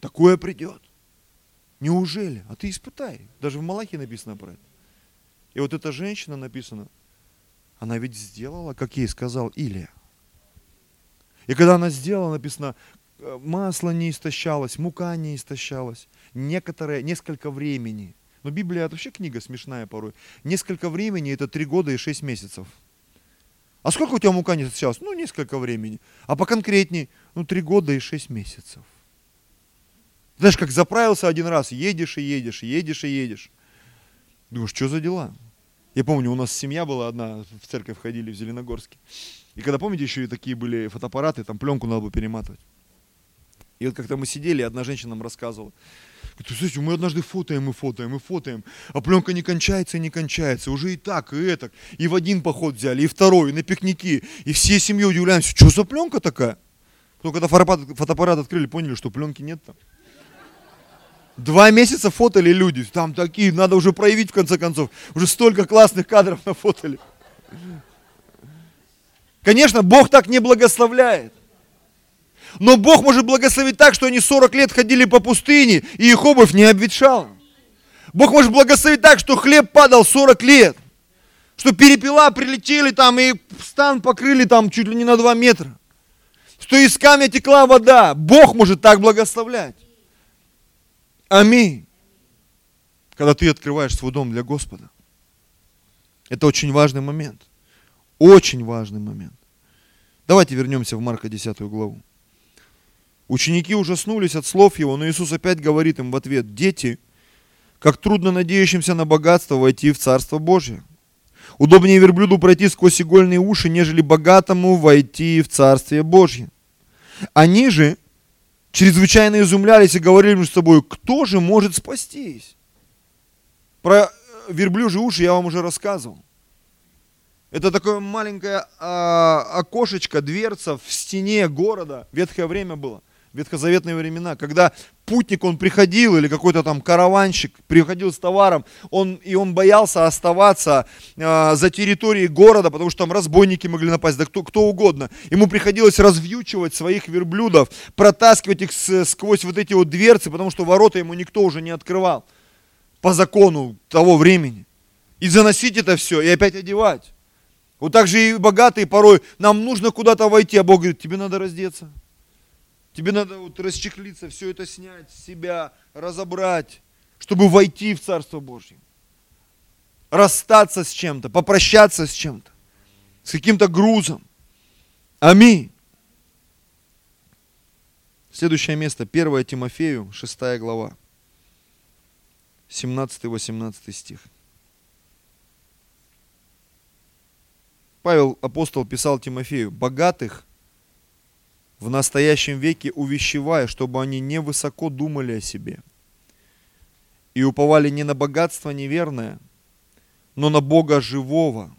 Такое придет. Неужели? А ты испытай. Даже в Малахе написано про это. И вот эта женщина написана, она ведь сделала, как ей сказал Илия. И когда она сделала, написано, э, масло не истощалось, мука не истощалась. Некоторое, несколько времени. Но Библия это вообще книга смешная порой. Несколько времени это три года и шесть месяцев – а сколько у тебя мука не сейчас? Ну, несколько времени. А поконкретней, ну, три года и шесть месяцев. Знаешь, как заправился один раз, едешь и едешь, едешь и едешь. Думаешь, что за дела? Я помню, у нас семья была одна, в церковь ходили в Зеленогорске. И когда, помните, еще и такие были фотоаппараты, там пленку надо было перематывать. И вот как-то мы сидели, одна женщина нам рассказывала. Говорит, слушайте, мы однажды фотоем и фотоем и фотоем, а пленка не кончается и не кончается, уже и так, и это, и в один поход взяли, и второй, и на пикники, и все семьей удивляемся, что за пленка такая? Потом, когда фотоаппарат, фотоаппарат открыли, поняли, что пленки нет там. Два месяца фотали люди, там такие, надо уже проявить в конце концов, уже столько классных кадров нафотали. Конечно, Бог так не благословляет. Но Бог может благословить так, что они 40 лет ходили по пустыне, и их обувь не обветшала. Бог может благословить так, что хлеб падал 40 лет. Что перепела прилетели там и стан покрыли там чуть ли не на 2 метра. Что из камня текла вода. Бог может так благословлять. Аминь. Когда ты открываешь свой дом для Господа. Это очень важный момент. Очень важный момент. Давайте вернемся в Марка 10 главу. Ученики ужаснулись от слов его, но Иисус опять говорит им в ответ, дети, как трудно надеющимся на богатство войти в Царство Божье. Удобнее верблюду пройти сквозь игольные уши, нежели богатому войти в Царствие Божье. Они же чрезвычайно изумлялись и говорили между собой, кто же может спастись? Про верблюжьи уши я вам уже рассказывал. Это такое маленькое а, окошечко, дверца в стене города. Ветхое время было – ветхозаветные времена, когда путник, он приходил, или какой-то там караванщик приходил с товаром, он, и он боялся оставаться э, за территорией города, потому что там разбойники могли напасть, да кто, кто угодно. Ему приходилось развьючивать своих верблюдов, протаскивать их с, сквозь вот эти вот дверцы, потому что ворота ему никто уже не открывал по закону того времени. И заносить это все, и опять одевать. Вот так же и богатые порой, нам нужно куда-то войти, а Бог говорит, тебе надо раздеться. Тебе надо вот расчехлиться, все это снять себя, разобрать, чтобы войти в Царство Божье. Расстаться с чем-то, попрощаться с чем-то, с каким-то грузом. Аминь. Следующее место, 1 Тимофею, 6 глава, 17-18 стих. Павел, апостол, писал Тимофею, богатых – в настоящем веке увещевая, чтобы они не высоко думали о себе и уповали не на богатство неверное, но на Бога живого,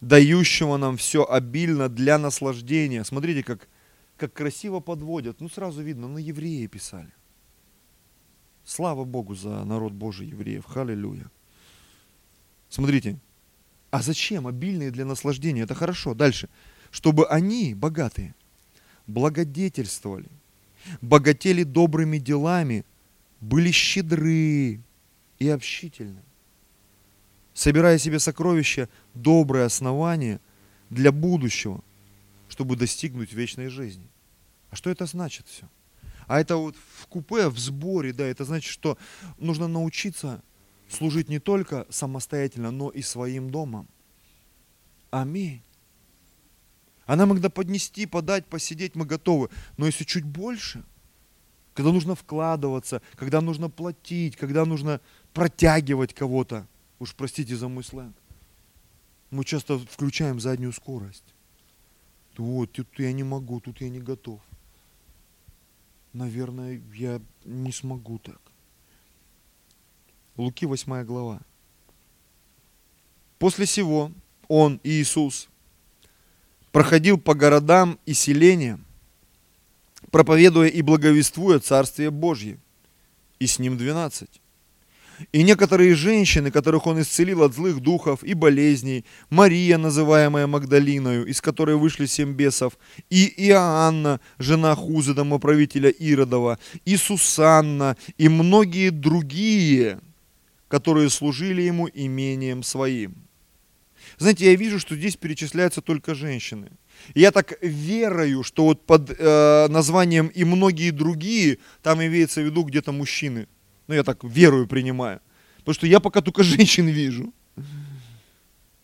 дающего нам все обильно для наслаждения. Смотрите, как, как красиво подводят. Ну, сразу видно, на евреи писали. Слава Богу за народ Божий евреев. Халилюя. Смотрите. А зачем обильные для наслаждения? Это хорошо. Дальше. Чтобы они, богатые, благодетельствовали, богатели добрыми делами, были щедры и общительны, собирая себе сокровища, доброе основание для будущего, чтобы достигнуть вечной жизни. А что это значит все? А это вот в купе, в сборе, да, это значит, что нужно научиться служить не только самостоятельно, но и своим домом. Аминь. А нам иногда поднести, подать, посидеть мы готовы. Но если чуть больше, когда нужно вкладываться, когда нужно платить, когда нужно протягивать кого-то, уж простите за мой сленг, мы часто включаем заднюю скорость. Вот, тут я не могу, тут я не готов. Наверное, я не смогу так. Луки 8 глава. После сего он, Иисус, проходил по городам и селениям, проповедуя и благовествуя Царствие Божье, и с ним двенадцать. И некоторые женщины, которых он исцелил от злых духов и болезней, Мария, называемая Магдалиною, из которой вышли семь бесов, и Иоанна, жена Хузы, домоправителя Иродова, и Сусанна, и многие другие, которые служили ему имением своим. Знаете, я вижу, что здесь перечисляются только женщины. Я так верою, что вот под э, названием и многие другие, там имеется в виду где-то мужчины. Ну, я так верую принимаю. Потому что я пока только *laughs* женщин вижу.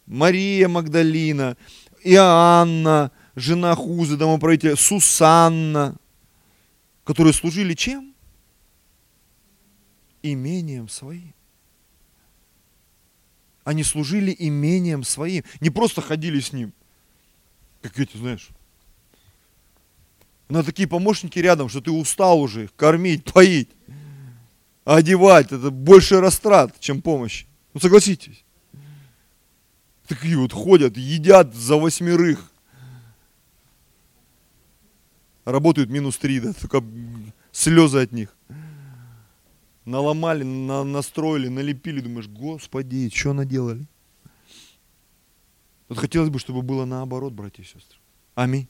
Мария Магдалина, Иоанна, жена Хузы, домоправителя, Сусанна, которые служили чем? Имением своим. Они служили имением своим. Не просто ходили с ним. Как эти, знаешь. На такие помощники рядом, что ты устал уже кормить, поить, одевать. Это больше растрат, чем помощь. Ну согласитесь. Такие вот ходят, едят за восьмерых. Работают минус три, да, только слезы от них наломали, на, настроили, налепили, думаешь, господи, что наделали? Вот хотелось бы, чтобы было наоборот, братья и сестры. Аминь.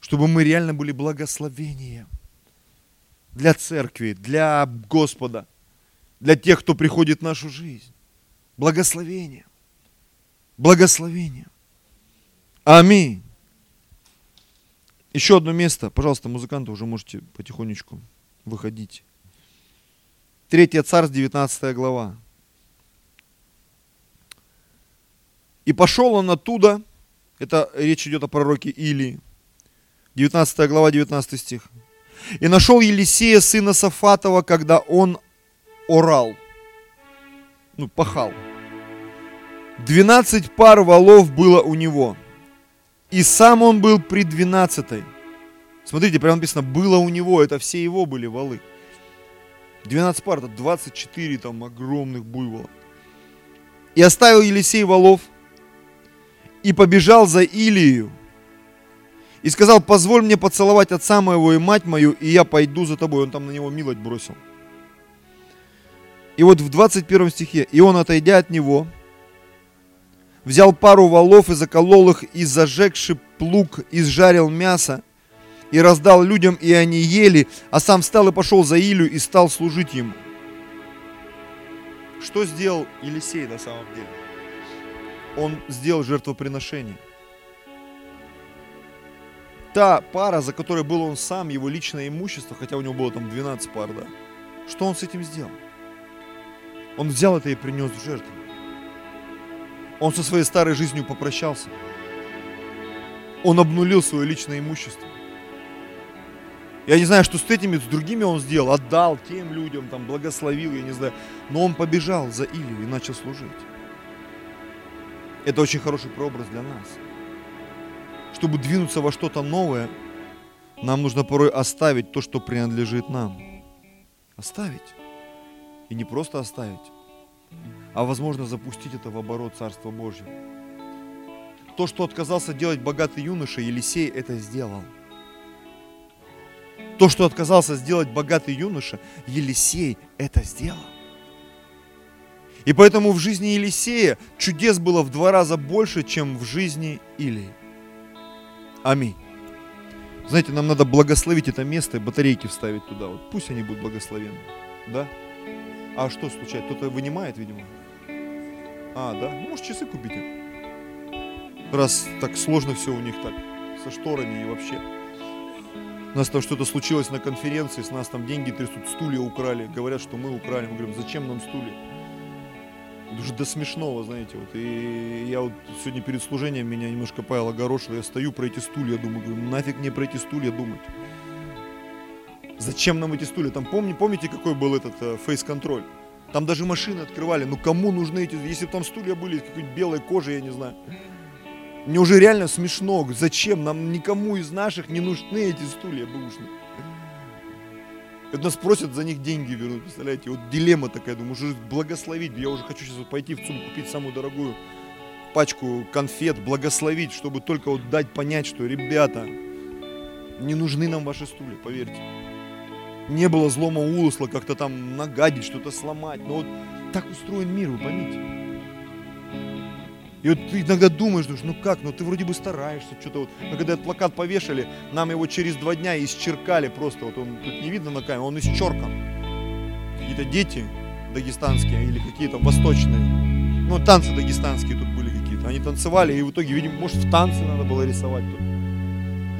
Чтобы мы реально были благословением для церкви, для Господа, для тех, кто приходит в нашу жизнь. Благословение. Благословение. Аминь. Еще одно место. Пожалуйста, музыканты уже можете потихонечку выходить. Третья царь, 19 глава. И пошел он оттуда, это речь идет о пророке Илии, 19 глава, 19 стих. И нашел Елисея, сына Сафатова, когда он орал, ну, пахал. Двенадцать пар валов было у него, и сам он был при двенадцатой. Смотрите, прямо написано, было у него, это все его были валы. 12 пар, это 24 там огромных буйволов. И оставил Елисей валов, и побежал за Илию, и сказал, позволь мне поцеловать отца моего и мать мою, и я пойду за тобой. Он там на него милость бросил. И вот в 21 стихе, и он, отойдя от него, взял пару валов и заколол их, и зажегши плуг, изжарил мясо, и раздал людям, и они ели, а сам встал и пошел за Илю и стал служить ему. Что сделал Елисей на самом деле? Он сделал жертвоприношение. Та пара, за которой был он сам, его личное имущество, хотя у него было там 12 пар, да, что он с этим сделал? Он взял это и принес в жертву. Он со своей старой жизнью попрощался. Он обнулил свое личное имущество. Я не знаю, что с этими, с другими он сделал, отдал тем людям, там, благословил, я не знаю. Но он побежал за Илью и начал служить. Это очень хороший прообраз для нас. Чтобы двинуться во что-то новое, нам нужно порой оставить то, что принадлежит нам. Оставить. И не просто оставить, а возможно запустить это в оборот Царства Божьего. То, что отказался делать богатый юноша, Елисей это сделал. То, что отказался сделать богатый юноша, Елисей это сделал. И поэтому в жизни Елисея чудес было в два раза больше, чем в жизни Илии. Аминь. Знаете, нам надо благословить это место и батарейки вставить туда. Вот пусть они будут благословенны. Да? А что случается? Кто-то вынимает, видимо. А, да? Ну, может, часы купите. Раз так сложно все у них так, со шторами и вообще. У нас там что-то случилось на конференции, с нас там деньги трясут, стулья украли. Говорят, что мы украли. Мы говорим, зачем нам стулья? Это уже до смешного, знаете. Вот. И я вот сегодня перед служением меня немножко Павел огорошил. Я стою про эти стулья, думаю, говорю, нафиг мне про эти стулья думать. Зачем нам эти стулья? Там помни, помните, какой был этот э, фейс-контроль? Там даже машины открывали. Ну кому нужны эти, если бы там стулья были какой-нибудь белой кожи, я не знаю. Мне уже реально смешно. Зачем? Нам никому из наших не нужны эти стулья бэушные. Это нас просят за них деньги вернуть, представляете? Вот дилемма такая, думаю, уже благословить. Я уже хочу сейчас вот пойти в ЦУМ купить самую дорогую пачку конфет, благословить, чтобы только вот дать понять, что, ребята, не нужны нам ваши стулья, поверьте не было злома умысла как-то там нагадить, что-то сломать. Но вот так устроен мир, вы поймите. И вот ты иногда думаешь, думаешь, ну как, ну ты вроде бы стараешься, что-то вот. Но когда этот плакат повешали, нам его через два дня исчеркали просто, вот он тут не видно на камере, он исчеркан. Какие-то дети дагестанские или какие-то восточные, ну танцы дагестанские тут были какие-то, они танцевали, и в итоге, видимо, может в танцы надо было рисовать тут.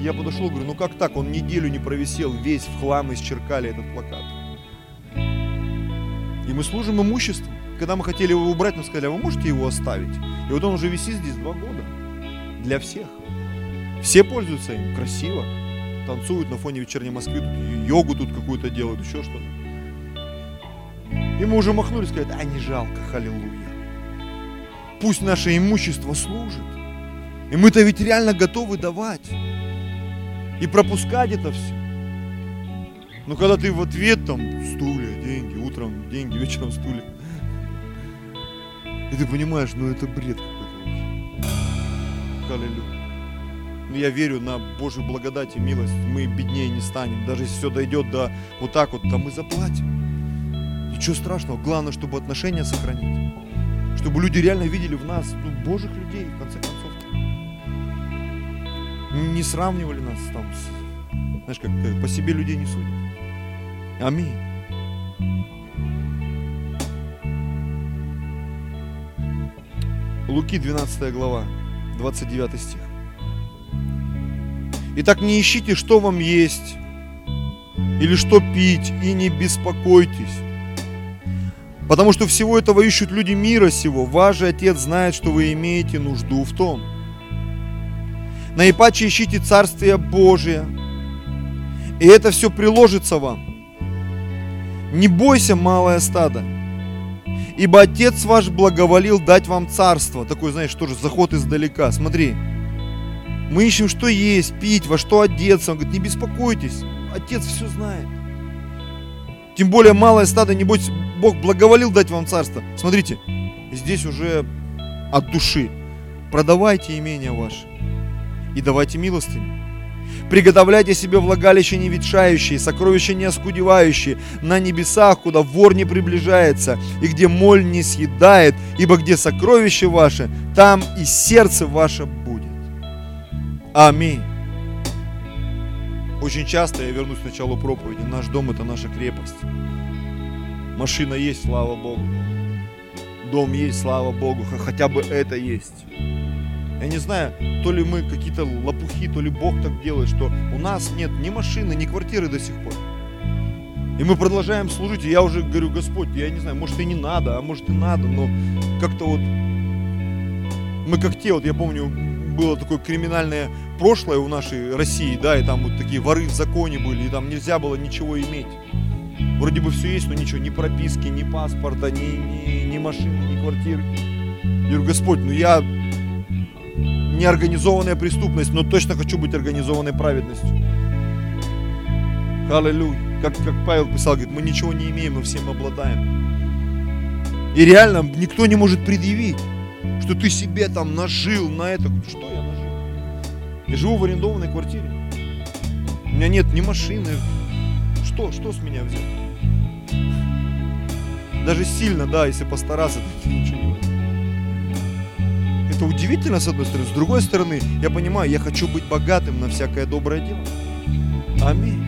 Я подошел, говорю, ну как так? Он неделю не провисел, весь в хлам исчеркали этот плакат. И мы служим имуществом. Когда мы хотели его убрать, нам сказали, а вы можете его оставить? И вот он уже висит здесь два года. Для всех. Все пользуются им. Красиво. Танцуют на фоне вечерней Москвы. Тут йогу тут какую-то делают, еще что-то. И мы уже махнули, сказали, а не жалко, халилуя. Пусть наше имущество служит. И мы-то ведь реально готовы давать и пропускать это все. Но когда ты в ответ там стулья, деньги, утром деньги, вечером стулья, и ты понимаешь, ну это бред какой-то вообще. Аллилуйя. Но я верю на Божью благодать и милость. Мы беднее не станем. Даже если все дойдет до вот так вот, то мы заплатим. Ничего страшного. Главное, чтобы отношения сохранить. Чтобы люди реально видели в нас ну, Божьих людей, в конце концов. Не сравнивали нас там знаешь, как по себе людей не судят. Аминь. Луки 12 глава, 29 стих. Итак, не ищите, что вам есть или что пить, и не беспокойтесь. Потому что всего этого ищут люди мира сего. Ваш же Отец знает, что вы имеете нужду в том. Наипаче ищите Царствие Божие, и это все приложится вам. Не бойся, малое стадо, ибо Отец ваш благоволил дать вам царство. Такой, знаешь, тоже заход издалека. Смотри, мы ищем, что есть, пить, во что одеться. Он говорит, не беспокойтесь, Отец все знает. Тем более малое стадо, небось, Бог благоволил дать вам царство. Смотрите, здесь уже от души. Продавайте имение ваше и давайте милостыню. Приготовляйте себе влагалище не ветшающие, сокровища не оскудевающие, на небесах, куда вор не приближается, и где моль не съедает, ибо где сокровище ваше, там и сердце ваше будет. Аминь. Очень часто я вернусь к началу проповеди. Наш дом это наша крепость. Машина есть, слава Богу. Дом есть, слава Богу. Хотя бы это есть. Я не знаю, то ли мы какие-то лопухи, то ли Бог так делает, что у нас нет ни машины, ни квартиры до сих пор. И мы продолжаем служить, и я уже говорю, Господь, я не знаю, может и не надо, а может и надо, но как-то вот мы как те, вот я помню, было такое криминальное прошлое у нашей России, да, и там вот такие воры в законе были, и там нельзя было ничего иметь. Вроде бы все есть, но ничего, ни прописки, ни паспорта, ни, ни, ни машины, ни квартиры. Я говорю, Господь, ну я неорганизованная преступность, но точно хочу быть организованной праведностью. Аллилуйя. Как, как Павел писал, говорит, мы ничего не имеем, но всем обладаем. И реально никто не может предъявить, что ты себе там нажил на это. Что я нажил? Я живу в арендованной квартире. У меня нет ни машины. Что, что с меня взять? Даже сильно, да, если постараться, то ничего не возьмешь. Это удивительно, с одной стороны. С другой стороны, я понимаю, я хочу быть богатым на всякое доброе дело. Аминь.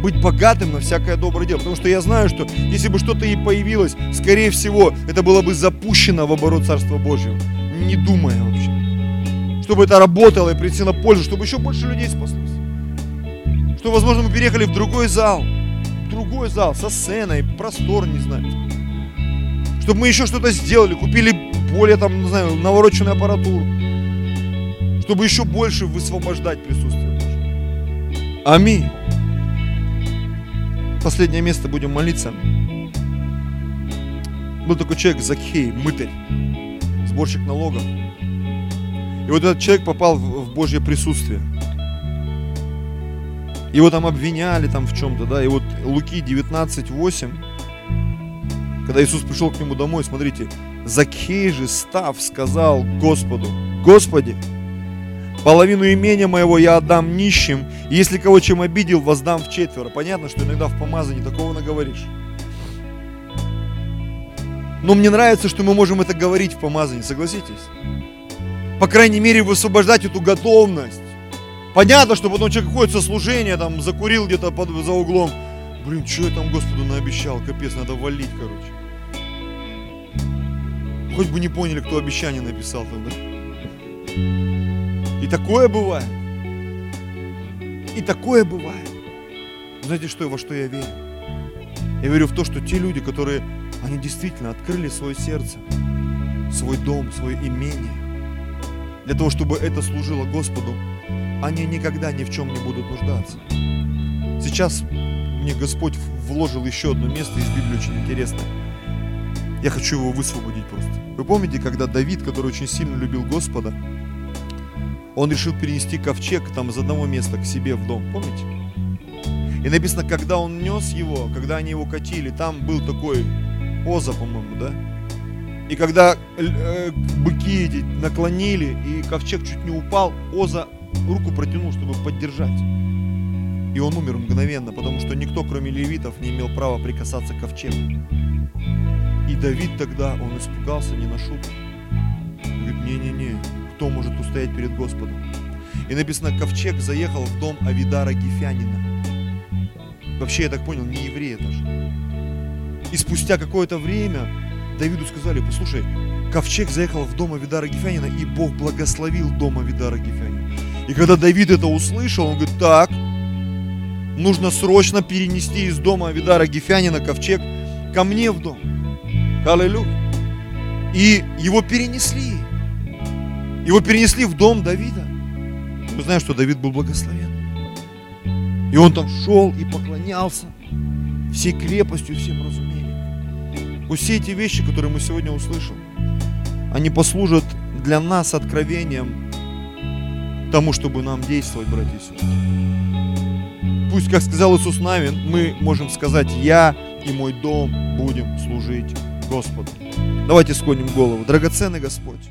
Быть богатым на всякое доброе дело. Потому что я знаю, что если бы что-то и появилось, скорее всего, это было бы запущено в оборот Царства Божьего. Не думая вообще. Чтобы это работало и принесло на пользу, чтобы еще больше людей спаслось. Что, возможно, мы переехали в другой зал. В другой зал со сценой, простор, не знаю. Чтобы мы еще что-то сделали, купили более там, не знаю, навороченную аппаратуру, чтобы еще больше высвобождать присутствие Божье. Аминь. Последнее место будем молиться. Был такой человек Закхей, мытарь, сборщик налогов. И вот этот человек попал в Божье присутствие. Его там обвиняли там в чем-то, да, и вот Луки 19, 8, когда Иисус пришел к нему домой, смотрите, Закхей же, став, сказал Господу, Господи, половину имения моего я отдам нищим, и если кого чем обидел, воздам в четверо. Понятно, что иногда в помазании такого наговоришь. Но мне нравится, что мы можем это говорить в помазании, согласитесь? По крайней мере, высвобождать эту готовность. Понятно, что потом человек ходит со служения, там, закурил где-то под, за углом. Блин, что я там Господу наобещал? Капец, надо валить, короче. Хоть бы не поняли, кто обещание написал там, да? И такое бывает. И такое бывает. Знаете, что, во что я верю? Я верю в то, что те люди, которые, они действительно открыли свое сердце, свой дом, свое имение, для того, чтобы это служило Господу, они никогда ни в чем не будут нуждаться. Сейчас мне Господь вложил еще одно место из Библии очень интересное. Я хочу его высвободить просто. Вы помните, когда Давид, который очень сильно любил Господа, он решил перенести ковчег там из одного места к себе в дом, помните? И написано, когда он нес его, когда они его катили, там был такой Оза, по-моему, да? И когда э, быки эти наклонили, и ковчег чуть не упал, Оза руку протянул, чтобы поддержать. И он умер мгновенно, потому что никто, кроме левитов, не имел права прикасаться к ковчегу. И Давид тогда, он испугался не на шутку. Говорит, не-не-не, кто может устоять перед Господом? И написано, ковчег заехал в дом Авидара Гефянина. Вообще, я так понял, не еврей это же. И спустя какое-то время Давиду сказали, послушай, ковчег заехал в дом Авидара Гефянина, и Бог благословил дом Авидара Гефянина. И когда Давид это услышал, он говорит, так, нужно срочно перенести из дома Авидара Гефянина ковчег ко мне в дом. Аллилуйя. И его перенесли. Его перенесли в дом Давида. Мы знаем, что Давид был благословен. И он там шел и поклонялся всей крепостью, всем разумением. Вот все эти вещи, которые мы сегодня услышим, они послужат для нас откровением тому, чтобы нам действовать, братья и сестры. Пусть, как сказал Иисус Навин, мы можем сказать, я и мой дом будем служить Господу. Давайте склоним голову. Драгоценный Господь.